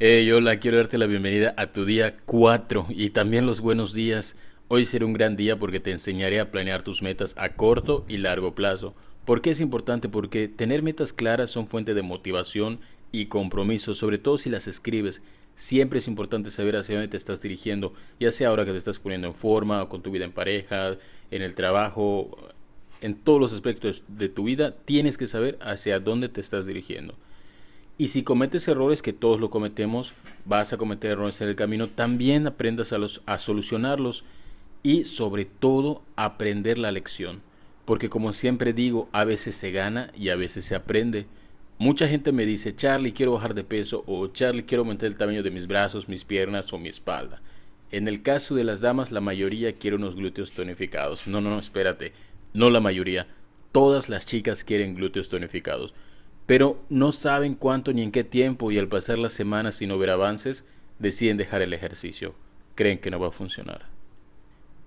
Hey, hola, quiero darte la bienvenida a tu día 4 y también los buenos días. Hoy será un gran día porque te enseñaré a planear tus metas a corto y largo plazo. ¿Por qué es importante? Porque tener metas claras son fuente de motivación y compromiso, sobre todo si las escribes. Siempre es importante saber hacia dónde te estás dirigiendo, ya sea ahora que te estás poniendo en forma, o con tu vida en pareja, en el trabajo, en todos los aspectos de tu vida, tienes que saber hacia dónde te estás dirigiendo. Y si cometes errores, que todos lo cometemos, vas a cometer errores en el camino, también aprendas a, los, a solucionarlos y sobre todo aprender la lección. Porque como siempre digo, a veces se gana y a veces se aprende. Mucha gente me dice, Charlie, quiero bajar de peso o Charlie, quiero aumentar el tamaño de mis brazos, mis piernas o mi espalda. En el caso de las damas, la mayoría quiere unos glúteos tonificados. No, no, no, espérate. No la mayoría. Todas las chicas quieren glúteos tonificados pero no saben cuánto ni en qué tiempo y al pasar las semanas no ver avances, deciden dejar el ejercicio. Creen que no va a funcionar.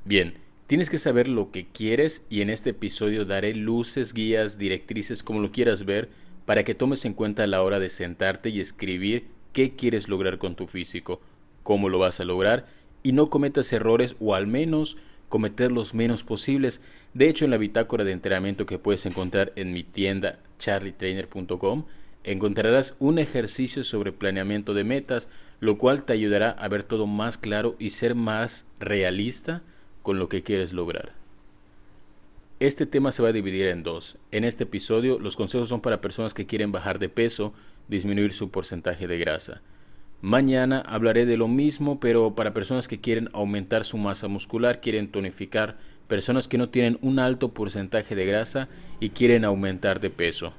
Bien, tienes que saber lo que quieres y en este episodio daré luces, guías, directrices, como lo quieras ver, para que tomes en cuenta a la hora de sentarte y escribir qué quieres lograr con tu físico, cómo lo vas a lograr y no cometas errores o al menos cometer los menos posibles. De hecho, en la bitácora de entrenamiento que puedes encontrar en mi tienda charlietrainer.com, encontrarás un ejercicio sobre planeamiento de metas, lo cual te ayudará a ver todo más claro y ser más realista con lo que quieres lograr. Este tema se va a dividir en dos. En este episodio, los consejos son para personas que quieren bajar de peso, disminuir su porcentaje de grasa. Mañana hablaré de lo mismo, pero para personas que quieren aumentar su masa muscular, quieren tonificar, personas que no tienen un alto porcentaje de grasa y quieren aumentar de peso.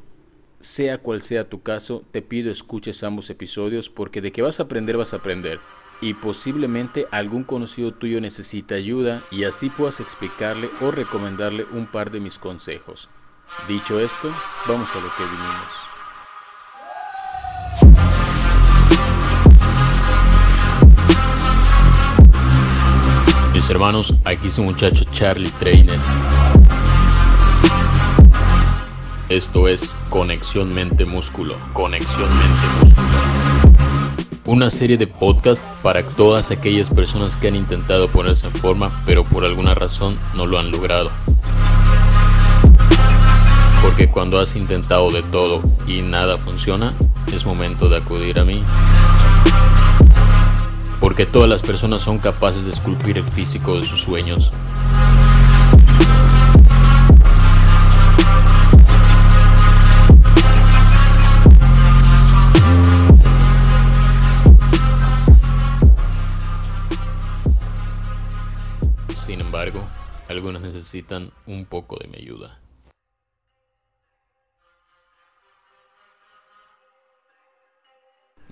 Sea cual sea tu caso, te pido escuches ambos episodios porque de que vas a aprender vas a aprender y posiblemente algún conocido tuyo necesita ayuda y así puedas explicarle o recomendarle un par de mis consejos. Dicho esto, vamos a lo que vinimos. Hermanos, aquí es un muchacho Charlie Trainer. Esto es Conexión Mente Músculo. Conexión Mente Músculo. Una serie de podcasts para todas aquellas personas que han intentado ponerse en forma, pero por alguna razón no lo han logrado. Porque cuando has intentado de todo y nada funciona, es momento de acudir a mí porque todas las personas son capaces de esculpir el físico de sus sueños. Sin embargo, algunos necesitan un poco de mi ayuda.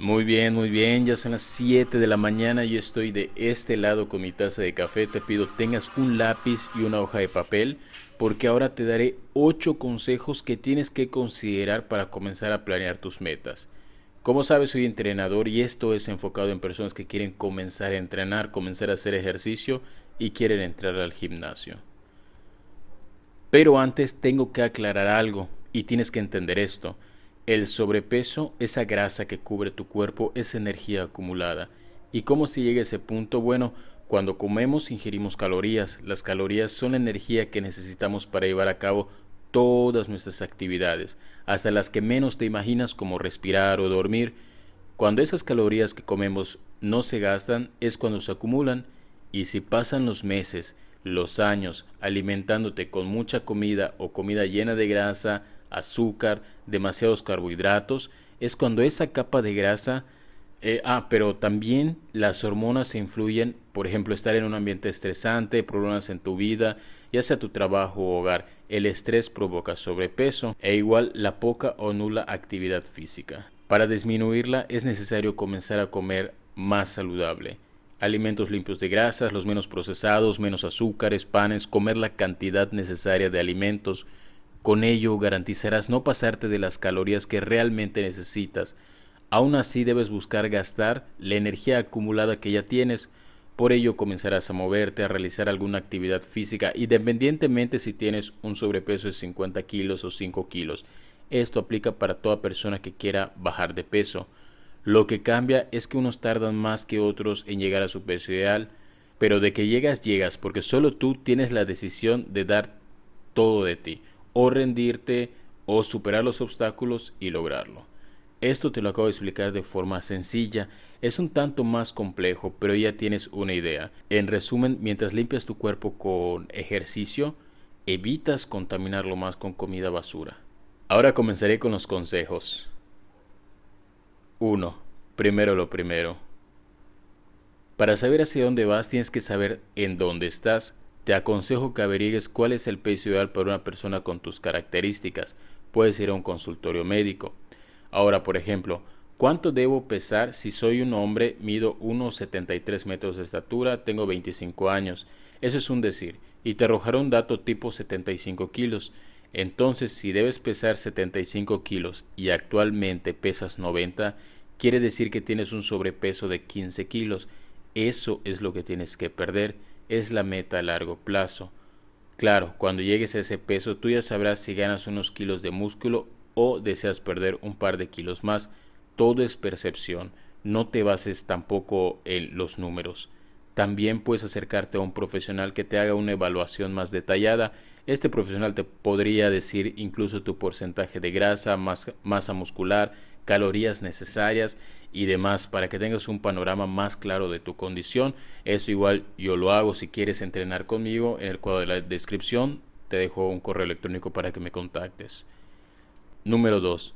Muy bien, muy bien, ya son las 7 de la mañana, yo estoy de este lado con mi taza de café, te pido tengas un lápiz y una hoja de papel porque ahora te daré 8 consejos que tienes que considerar para comenzar a planear tus metas. Como sabes, soy entrenador y esto es enfocado en personas que quieren comenzar a entrenar, comenzar a hacer ejercicio y quieren entrar al gimnasio. Pero antes tengo que aclarar algo y tienes que entender esto. El sobrepeso, esa grasa que cubre tu cuerpo, es energía acumulada. ¿Y cómo se llega a ese punto? Bueno, cuando comemos ingerimos calorías. Las calorías son la energía que necesitamos para llevar a cabo todas nuestras actividades, hasta las que menos te imaginas como respirar o dormir. Cuando esas calorías que comemos no se gastan es cuando se acumulan y si pasan los meses, los años alimentándote con mucha comida o comida llena de grasa, azúcar, demasiados carbohidratos, es cuando esa capa de grasa... Eh, ah, pero también las hormonas influyen, por ejemplo, estar en un ambiente estresante, problemas en tu vida, ya sea tu trabajo o hogar. El estrés provoca sobrepeso e igual la poca o nula actividad física. Para disminuirla es necesario comenzar a comer más saludable. Alimentos limpios de grasas, los menos procesados, menos azúcares, panes, comer la cantidad necesaria de alimentos, con ello garantizarás no pasarte de las calorías que realmente necesitas. Aún así debes buscar gastar la energía acumulada que ya tienes. Por ello comenzarás a moverte, a realizar alguna actividad física, independientemente si tienes un sobrepeso de 50 kilos o 5 kilos. Esto aplica para toda persona que quiera bajar de peso. Lo que cambia es que unos tardan más que otros en llegar a su peso ideal, pero de que llegas, llegas, porque solo tú tienes la decisión de dar todo de ti, o rendirte, o superar los obstáculos y lograrlo. Esto te lo acabo de explicar de forma sencilla, es un tanto más complejo, pero ya tienes una idea. En resumen, mientras limpias tu cuerpo con ejercicio, evitas contaminarlo más con comida basura. Ahora comenzaré con los consejos. 1. Primero lo primero. Para saber hacia dónde vas tienes que saber en dónde estás. Te aconsejo que averigues cuál es el peso ideal para una persona con tus características. Puedes ir a un consultorio médico. Ahora, por ejemplo, ¿cuánto debo pesar si soy un hombre, mido 1,73 metros de estatura, tengo 25 años? Eso es un decir, y te arrojará un dato tipo 75 kilos. Entonces, si debes pesar 75 kilos y actualmente pesas 90, quiere decir que tienes un sobrepeso de 15 kilos. Eso es lo que tienes que perder, es la meta a largo plazo. Claro, cuando llegues a ese peso tú ya sabrás si ganas unos kilos de músculo o deseas perder un par de kilos más. Todo es percepción, no te bases tampoco en los números. También puedes acercarte a un profesional que te haga una evaluación más detallada. Este profesional te podría decir incluso tu porcentaje de grasa, masa muscular, calorías necesarias y demás para que tengas un panorama más claro de tu condición. Eso igual yo lo hago si quieres entrenar conmigo. En el cuadro de la descripción te dejo un correo electrónico para que me contactes. Número 2.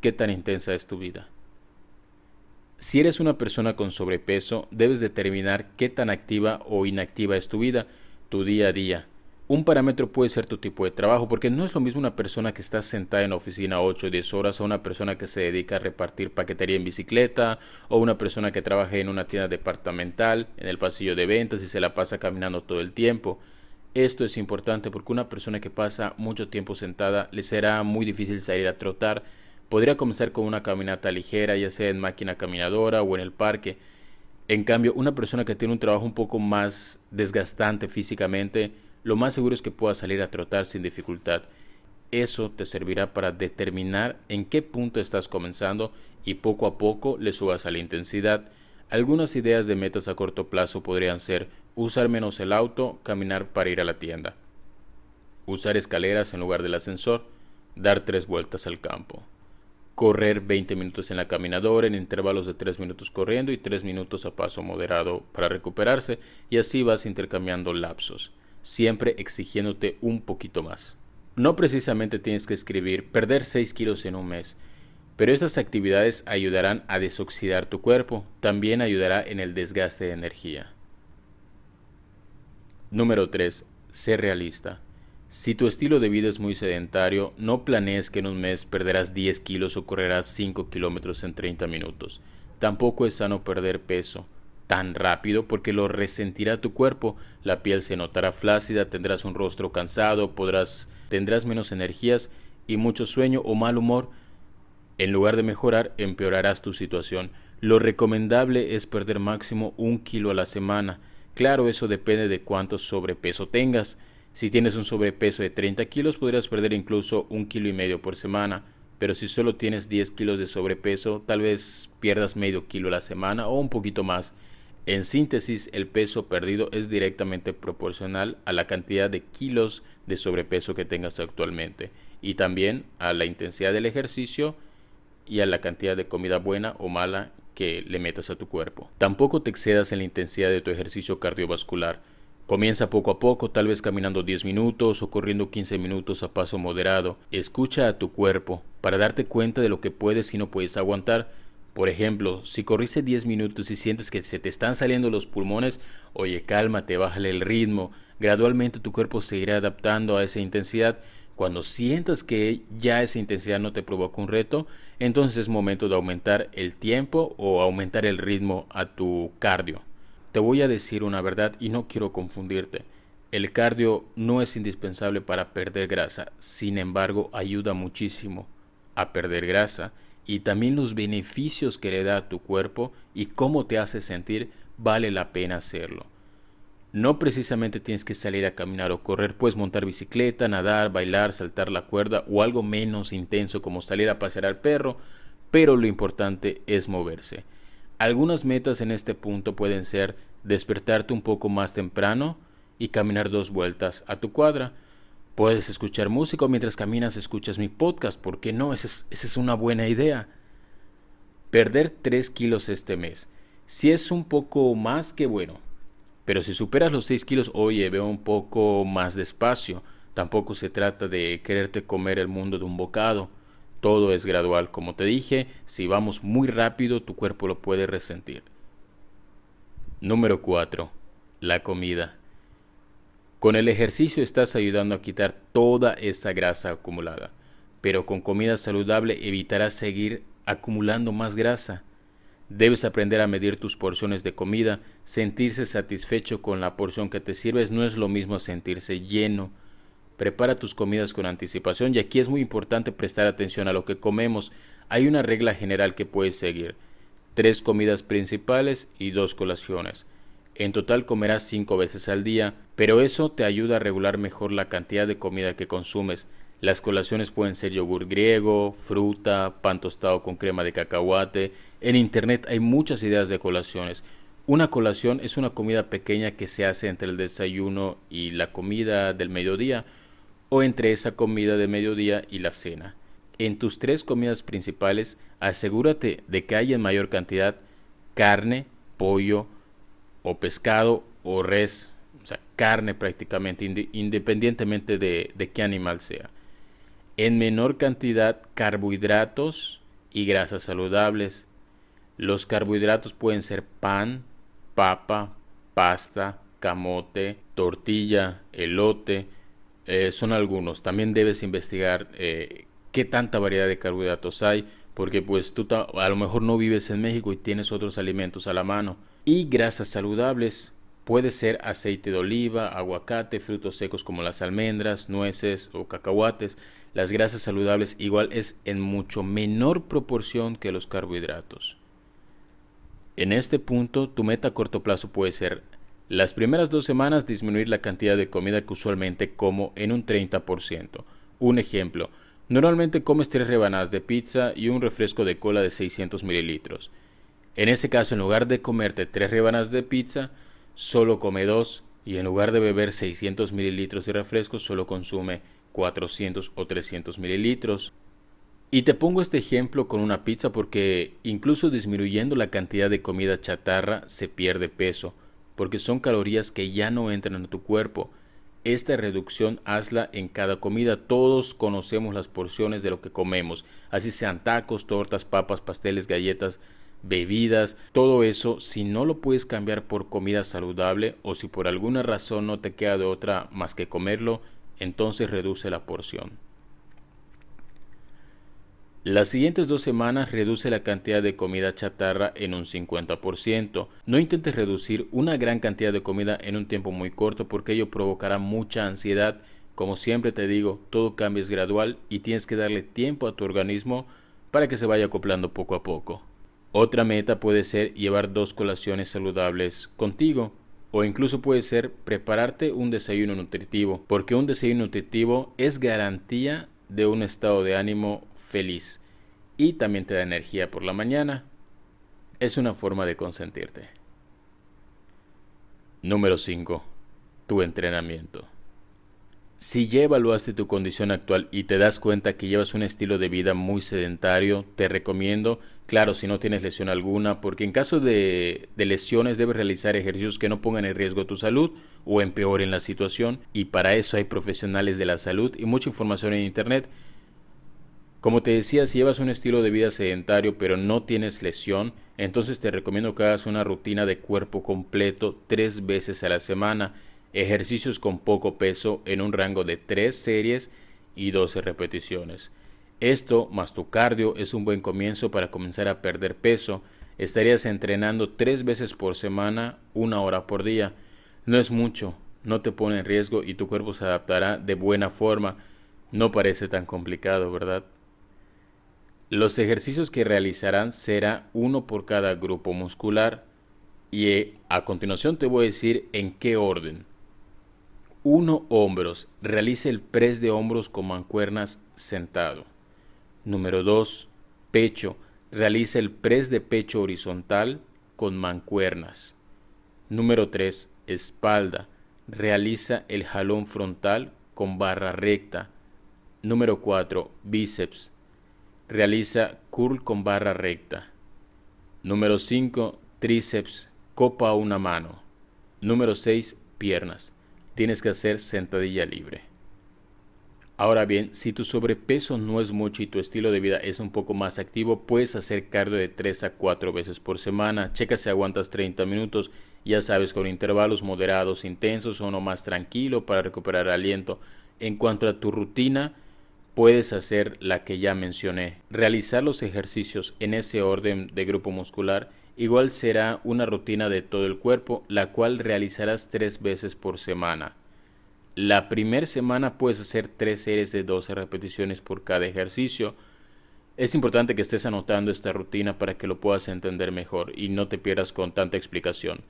¿Qué tan intensa es tu vida? Si eres una persona con sobrepeso, debes determinar qué tan activa o inactiva es tu vida, tu día a día. Un parámetro puede ser tu tipo de trabajo, porque no es lo mismo una persona que está sentada en la oficina 8 o 10 horas a una persona que se dedica a repartir paquetería en bicicleta o una persona que trabaja en una tienda departamental, en el pasillo de ventas y se la pasa caminando todo el tiempo. Esto es importante porque una persona que pasa mucho tiempo sentada le será muy difícil salir a trotar Podría comenzar con una caminata ligera, ya sea en máquina caminadora o en el parque. En cambio, una persona que tiene un trabajo un poco más desgastante físicamente, lo más seguro es que pueda salir a trotar sin dificultad. Eso te servirá para determinar en qué punto estás comenzando y poco a poco le subas a la intensidad. Algunas ideas de metas a corto plazo podrían ser usar menos el auto, caminar para ir a la tienda, usar escaleras en lugar del ascensor, dar tres vueltas al campo correr 20 minutos en la caminadora en intervalos de 3 minutos corriendo y 3 minutos a paso moderado para recuperarse y así vas intercambiando lapsos, siempre exigiéndote un poquito más. No precisamente tienes que escribir perder 6 kilos en un mes, pero estas actividades ayudarán a desoxidar tu cuerpo, también ayudará en el desgaste de energía. Número 3. Ser realista. Si tu estilo de vida es muy sedentario, no planees que en un mes perderás 10 kilos o correrás 5 kilómetros en 30 minutos. Tampoco es sano perder peso tan rápido porque lo resentirá tu cuerpo, la piel se notará flácida, tendrás un rostro cansado, podrás, tendrás menos energías y mucho sueño o mal humor. En lugar de mejorar, empeorarás tu situación. Lo recomendable es perder máximo un kilo a la semana. Claro, eso depende de cuánto sobrepeso tengas. Si tienes un sobrepeso de 30 kilos, podrías perder incluso un kilo y medio por semana, pero si solo tienes 10 kilos de sobrepeso, tal vez pierdas medio kilo a la semana o un poquito más. En síntesis, el peso perdido es directamente proporcional a la cantidad de kilos de sobrepeso que tengas actualmente y también a la intensidad del ejercicio y a la cantidad de comida buena o mala que le metas a tu cuerpo. Tampoco te excedas en la intensidad de tu ejercicio cardiovascular. Comienza poco a poco, tal vez caminando 10 minutos o corriendo 15 minutos a paso moderado. Escucha a tu cuerpo para darte cuenta de lo que puedes y no puedes aguantar. Por ejemplo, si corriste 10 minutos y sientes que se te están saliendo los pulmones, oye, cálmate, bájale el ritmo. Gradualmente tu cuerpo se irá adaptando a esa intensidad. Cuando sientas que ya esa intensidad no te provoca un reto, entonces es momento de aumentar el tiempo o aumentar el ritmo a tu cardio. Te voy a decir una verdad y no quiero confundirte. El cardio no es indispensable para perder grasa, sin embargo ayuda muchísimo a perder grasa y también los beneficios que le da a tu cuerpo y cómo te hace sentir vale la pena hacerlo. No precisamente tienes que salir a caminar o correr, puedes montar bicicleta, nadar, bailar, saltar la cuerda o algo menos intenso como salir a pasear al perro, pero lo importante es moverse. Algunas metas en este punto pueden ser despertarte un poco más temprano y caminar dos vueltas a tu cuadra. Puedes escuchar música mientras caminas escuchas mi podcast, ¿por qué no? Esa es, esa es una buena idea. Perder 3 kilos este mes. Si es un poco más que bueno, pero si superas los 6 kilos, oye, veo un poco más despacio. Tampoco se trata de quererte comer el mundo de un bocado. Todo es gradual, como te dije, si vamos muy rápido tu cuerpo lo puede resentir. Número 4. La comida. Con el ejercicio estás ayudando a quitar toda esa grasa acumulada, pero con comida saludable evitarás seguir acumulando más grasa. Debes aprender a medir tus porciones de comida. Sentirse satisfecho con la porción que te sirves no es lo mismo sentirse lleno. Prepara tus comidas con anticipación y aquí es muy importante prestar atención a lo que comemos. Hay una regla general que puedes seguir. Tres comidas principales y dos colaciones. En total comerás cinco veces al día, pero eso te ayuda a regular mejor la cantidad de comida que consumes. Las colaciones pueden ser yogur griego, fruta, pan tostado con crema de cacahuate. En Internet hay muchas ideas de colaciones. Una colación es una comida pequeña que se hace entre el desayuno y la comida del mediodía o entre esa comida de mediodía y la cena. En tus tres comidas principales asegúrate de que haya en mayor cantidad carne, pollo o pescado o res, o sea, carne prácticamente, independientemente de, de qué animal sea en menor cantidad carbohidratos y grasas saludables. Los carbohidratos pueden ser pan, papa, pasta, camote, tortilla, elote, eh, son algunos. También debes investigar eh, qué tanta variedad de carbohidratos hay, porque pues tú a lo mejor no vives en México y tienes otros alimentos a la mano. Y grasas saludables, puede ser aceite de oliva, aguacate, frutos secos como las almendras, nueces o cacahuates. Las grasas saludables igual es en mucho menor proporción que los carbohidratos. En este punto, tu meta a corto plazo puede ser las primeras dos semanas disminuir la cantidad de comida que usualmente como en un 30%. Un ejemplo, normalmente comes tres rebanadas de pizza y un refresco de cola de 600 mililitros. En ese caso, en lugar de comerte tres rebanadas de pizza, solo come dos y en lugar de beber 600 mililitros de refresco, solo consume 400 o 300 mililitros. Y te pongo este ejemplo con una pizza porque incluso disminuyendo la cantidad de comida chatarra se pierde peso, porque son calorías que ya no entran en tu cuerpo. Esta reducción hazla en cada comida. Todos conocemos las porciones de lo que comemos, así sean tacos, tortas, papas, pasteles, galletas, bebidas, todo eso, si no lo puedes cambiar por comida saludable o si por alguna razón no te queda de otra más que comerlo, entonces reduce la porción. Las siguientes dos semanas reduce la cantidad de comida chatarra en un 50%. No intentes reducir una gran cantidad de comida en un tiempo muy corto porque ello provocará mucha ansiedad. Como siempre te digo, todo cambio es gradual y tienes que darle tiempo a tu organismo para que se vaya acoplando poco a poco. Otra meta puede ser llevar dos colaciones saludables contigo. O incluso puede ser prepararte un desayuno nutritivo, porque un desayuno nutritivo es garantía de un estado de ánimo feliz y también te da energía por la mañana. Es una forma de consentirte. Número 5. Tu entrenamiento. Si ya evaluaste tu condición actual y te das cuenta que llevas un estilo de vida muy sedentario, te recomiendo, claro, si no tienes lesión alguna, porque en caso de, lesiones debes realizar ejercicios que no pongan en riesgo tu salud o empeoren la situación, y para eso hay profesionales de la salud y mucha información en Internet. Como te decía, si llevas un estilo de vida sedentario pero no tienes lesión, entonces te recomiendo que hagas una rutina de cuerpo completo tres veces a la semana ejercicios con poco peso en un rango de 3 series y 12 repeticiones. Esto más tu cardio es un buen comienzo para comenzar a perder peso. Estarías entrenando 3 veces por semana, una hora por día. No es mucho, no te pone en riesgo y tu cuerpo se adaptará de buena forma. No parece tan complicado, ¿verdad? Los ejercicios que realizarán será uno por cada grupo muscular y eh, a continuación te voy a decir en qué orden. 1. Hombros. Realice el press de hombros con mancuernas sentado. Número 2. Pecho. realiza el press de pecho horizontal con mancuernas. Número 3. Espalda. Realiza el jalón frontal con barra recta. Número 4. Bíceps. Realiza curl con barra recta. Número 5. Tríceps. Copa una mano. Número 6. Piernas. Tienes que hacer sentadilla libre. Ahora bien, si tu sobrepeso no es mucho y tu estilo de vida es un poco más activo, puedes hacer cardio de 3 a 4 veces por semana. Checa si aguantas 30 minutos, ya sabes, con intervalos moderados, intensos o no más tranquilo para recuperar aliento. En cuanto a tu rutina, puedes hacer la que ya mencioné. Realizar los ejercicios en ese orden de grupo muscular igual será una rutina de todo el cuerpo, la cual realizarás tres veces por semana. La primera semana puedes hacer tres series de 12 repeticiones por cada ejercicio. Es importante que estés anotando esta rutina para que lo puedas entender mejor y no te pierdas con tanta explicación.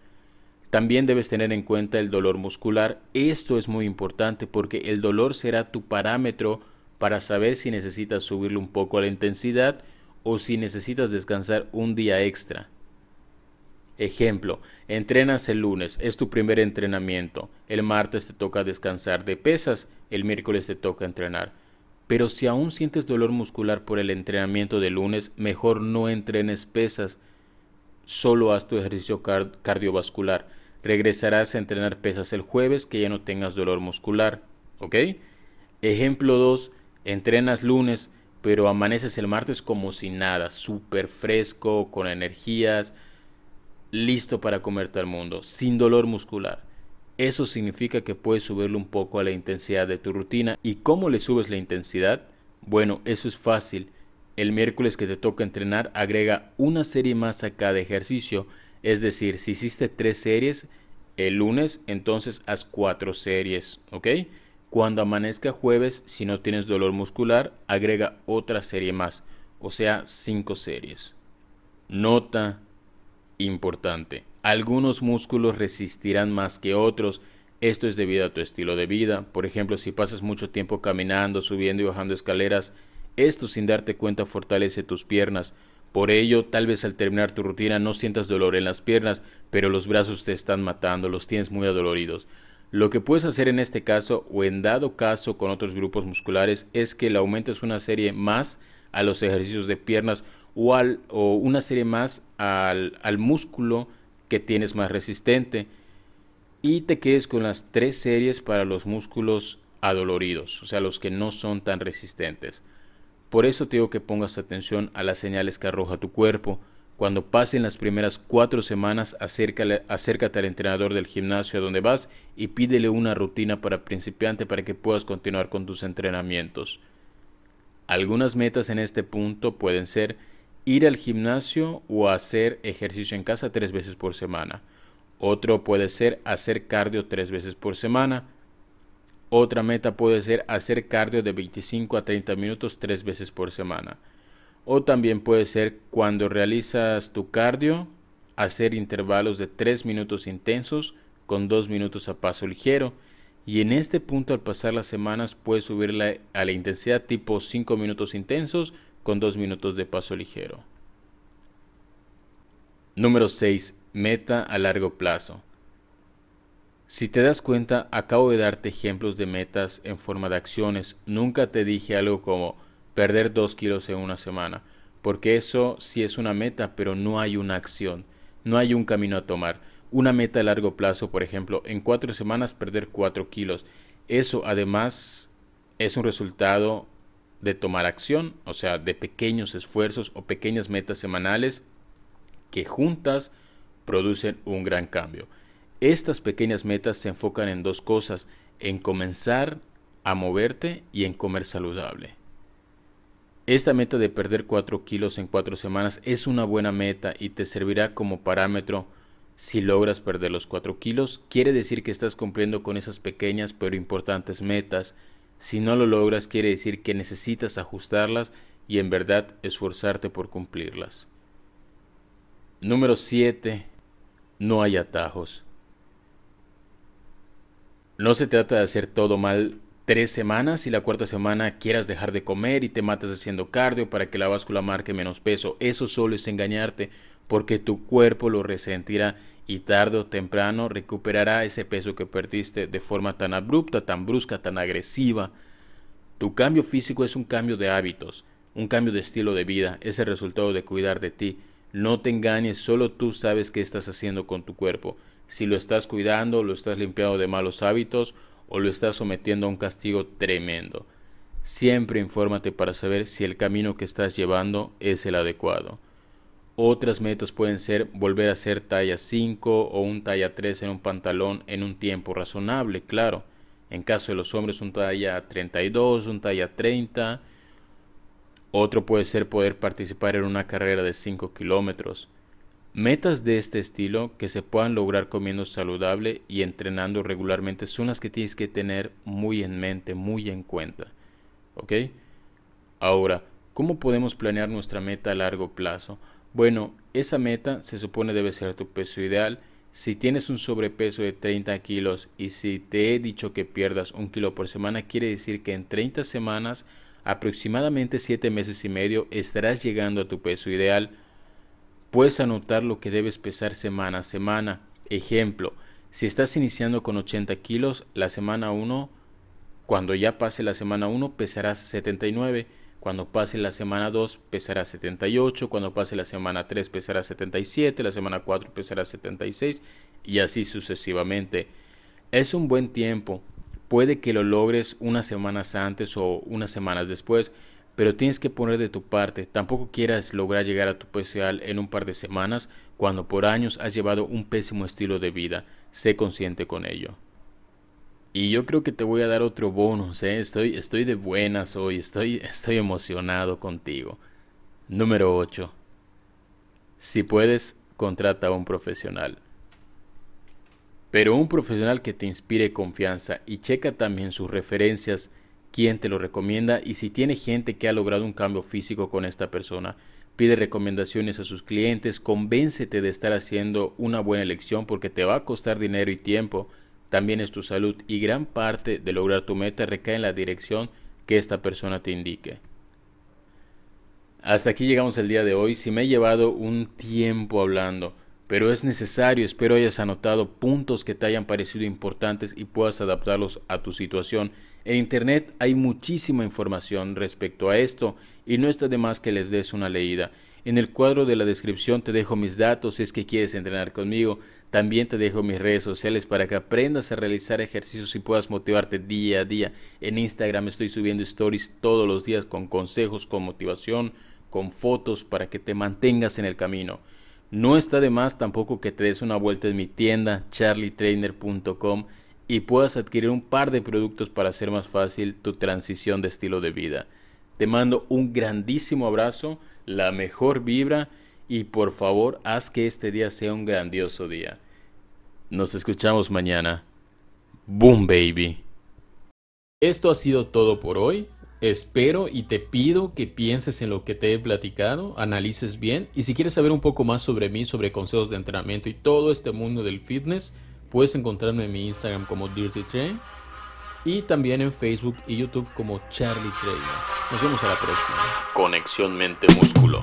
También debes tener en cuenta el dolor muscular. Esto es muy importante porque el dolor será tu parámetro para saber si necesitas subirle un poco a la intensidad o si necesitas descansar un día extra. Ejemplo, entrenas el lunes, es tu primer entrenamiento, el martes te toca descansar de pesas, el miércoles te toca entrenar. Pero si aún sientes dolor muscular por el entrenamiento de lunes, mejor no entrenes pesas, solo haz tu ejercicio cardiovascular. Regresarás a entrenar pesas el jueves que ya no tengas dolor muscular. ¿Ok? Ejemplo 2. Entrenas lunes, pero amaneces el martes como si nada, súper fresco, con energías, listo para comerte al mundo, sin dolor muscular. Eso significa que puedes subirle un poco a la intensidad de tu rutina. ¿Y cómo le subes la intensidad? Bueno, eso es fácil. El miércoles que te toca entrenar, agrega una serie más a cada ejercicio. Es decir, si hiciste tres series, el lunes entonces haz cuatro series, ¿ok? Cuando amanezca jueves, si no tienes dolor muscular, agrega otra serie más, o sea, cinco series. Nota importante. Algunos músculos resistirán más que otros. Esto es debido a tu estilo de vida. Por ejemplo, si pasas mucho tiempo caminando, subiendo y bajando escaleras, esto sin darte cuenta fortalece tus piernas. Por ello, tal vez al terminar tu rutina no sientas dolor en las piernas, pero los brazos te están matando, los tienes muy adoloridos. Lo que puedes hacer en este caso o en dado caso con otros grupos musculares es que le aumentes una serie más a los ejercicios de piernas o, al, o una serie más al, al músculo que tienes más resistente y te quedes con las tres series para los músculos adoloridos, o sea, los que no son tan resistentes. Por eso te digo que pongas atención a las señales que arroja tu cuerpo. Cuando pasen las primeras cuatro semanas, acércate al entrenador del gimnasio a donde vas y pídele una rutina para principiante para que puedas continuar con tus entrenamientos. Algunas metas en este punto pueden ser ir al gimnasio o hacer ejercicio en casa tres veces por semana. Otro puede ser hacer cardio tres veces por semana. Otra meta puede ser hacer cardio de 25 a 30 minutos tres veces por semana. O también puede ser cuando realizas tu cardio, hacer intervalos de 3 minutos intensos con 2 minutos a paso ligero. Y en este punto al pasar las semanas puedes subirla a la intensidad tipo 5 minutos intensos con dos minutos de paso ligero. Número 6. Meta a largo plazo. Si te das cuenta, acabo de darte ejemplos de metas en forma de acciones. Nunca te dije algo como perder 2 kilos en una semana, porque eso sí es una meta, pero no hay una acción, no hay un camino a tomar. Una meta a largo plazo, por ejemplo, en 4 semanas perder 4 kilos. Eso además es un resultado de tomar acción, o sea, de pequeños esfuerzos o pequeñas metas semanales que juntas producen un gran cambio. Estas pequeñas metas se enfocan en dos cosas, en comenzar a moverte y en comer saludable. Esta meta de perder 4 kilos en 4 semanas es una buena meta y te servirá como parámetro si logras perder los 4 kilos. Quiere decir que estás cumpliendo con esas pequeñas pero importantes metas si no lo logras quiere decir que necesitas ajustarlas y en verdad esforzarte por cumplirlas. Número 7. No hay atajos. No se trata de hacer todo mal tres semanas y la cuarta semana quieras dejar de comer y te matas haciendo cardio para que la báscula marque menos peso. Eso solo es engañarte porque tu cuerpo lo resentirá y tarde o temprano recuperará ese peso que perdiste de forma tan abrupta, tan brusca, tan agresiva. Tu cambio físico es un cambio de hábitos, un cambio de estilo de vida, es el resultado de cuidar de ti. No te engañes, solo tú sabes qué estás haciendo con tu cuerpo. Si lo estás cuidando, lo estás limpiando de malos hábitos o lo estás sometiendo a un castigo tremendo. Siempre infórmate para saber si el camino que estás llevando es el adecuado. Otras metas pueden ser volver a ser talla 5 o un talla 3 en un pantalón en un tiempo razonable, claro. En caso de los hombres un talla 32, un talla 30. Otro puede ser poder participar en una carrera de 5 kilómetros. Metas de este estilo que se puedan lograr comiendo saludable y entrenando regularmente son las que tienes que tener muy en mente, muy en cuenta. ¿Ok? Ahora, ¿cómo podemos planear nuestra meta a largo plazo? Bueno, esa meta se supone debe ser tu peso ideal. Si tienes un sobrepeso de 30 kilos y si te he dicho que pierdas un kilo por semana, quiere decir que en 30 semanas, aproximadamente 7 meses y medio, estarás llegando a tu peso ideal. Puedes anotar lo que debes pesar semana a semana. Ejemplo, si estás iniciando con 80 kilos, la semana 1, cuando ya pase la semana 1, pesarás 79 cuando pase la semana 2 pesará 78, cuando pase la semana 3 pesará 77, la semana 4 pesará 76 y así sucesivamente. Es un buen tiempo. Puede que lo logres unas semanas antes o unas semanas después, pero tienes que poner de tu parte. Tampoco quieras lograr llegar a tu ideal en un par de semanas cuando por años has llevado un pésimo estilo de vida. Sé consciente con ello. Y yo creo que te voy a dar otro bonus, ¿eh? Estoy, estoy de buenas hoy, estoy, estoy emocionado contigo. Número 8. Si puedes, contrata a un profesional. Pero un profesional que te inspire confianza y checa también sus referencias, quién te lo recomienda y si tiene gente que ha logrado un cambio físico con esta persona. Pide recomendaciones a sus clientes, convéncete de estar haciendo una buena elección porque te va a costar dinero y tiempo también es tu salud y gran parte de lograr tu meta recae en la dirección que esta persona te indique. Hasta aquí llegamos el día de hoy. Si me he llevado un tiempo hablando, pero es necesario, espero hayas anotado puntos que te hayan parecido importantes y puedas adaptarlos a tu situación. En Internet hay muchísima información respecto a esto y no está de más que les des una leída. En el cuadro de la descripción te dejo mis datos si es que quieres entrenar conmigo. También te dejo mis redes sociales para que aprendas a realizar ejercicios y puedas motivarte día a día. En Instagram estoy subiendo stories todos los días con consejos, con motivación, con fotos para que te mantengas en el camino. No está de más tampoco que te des una vuelta en mi tienda charlietrainer.com y puedas adquirir un par de productos para hacer más fácil tu transición de estilo de vida. Te mando un grandísimo abrazo la mejor vibra y por favor haz que este día sea un grandioso día. Nos escuchamos mañana. Boom baby. Esto ha sido todo por hoy. Espero y te pido que pienses en lo que te he platicado, analices bien y si quieres saber un poco más sobre mí, sobre consejos de entrenamiento y todo este mundo del fitness, puedes encontrarme en mi Instagram como Dirty Train y también en Facebook y YouTube como Charlie Trainer. Nos vemos a la próxima. Conexión mente-músculo.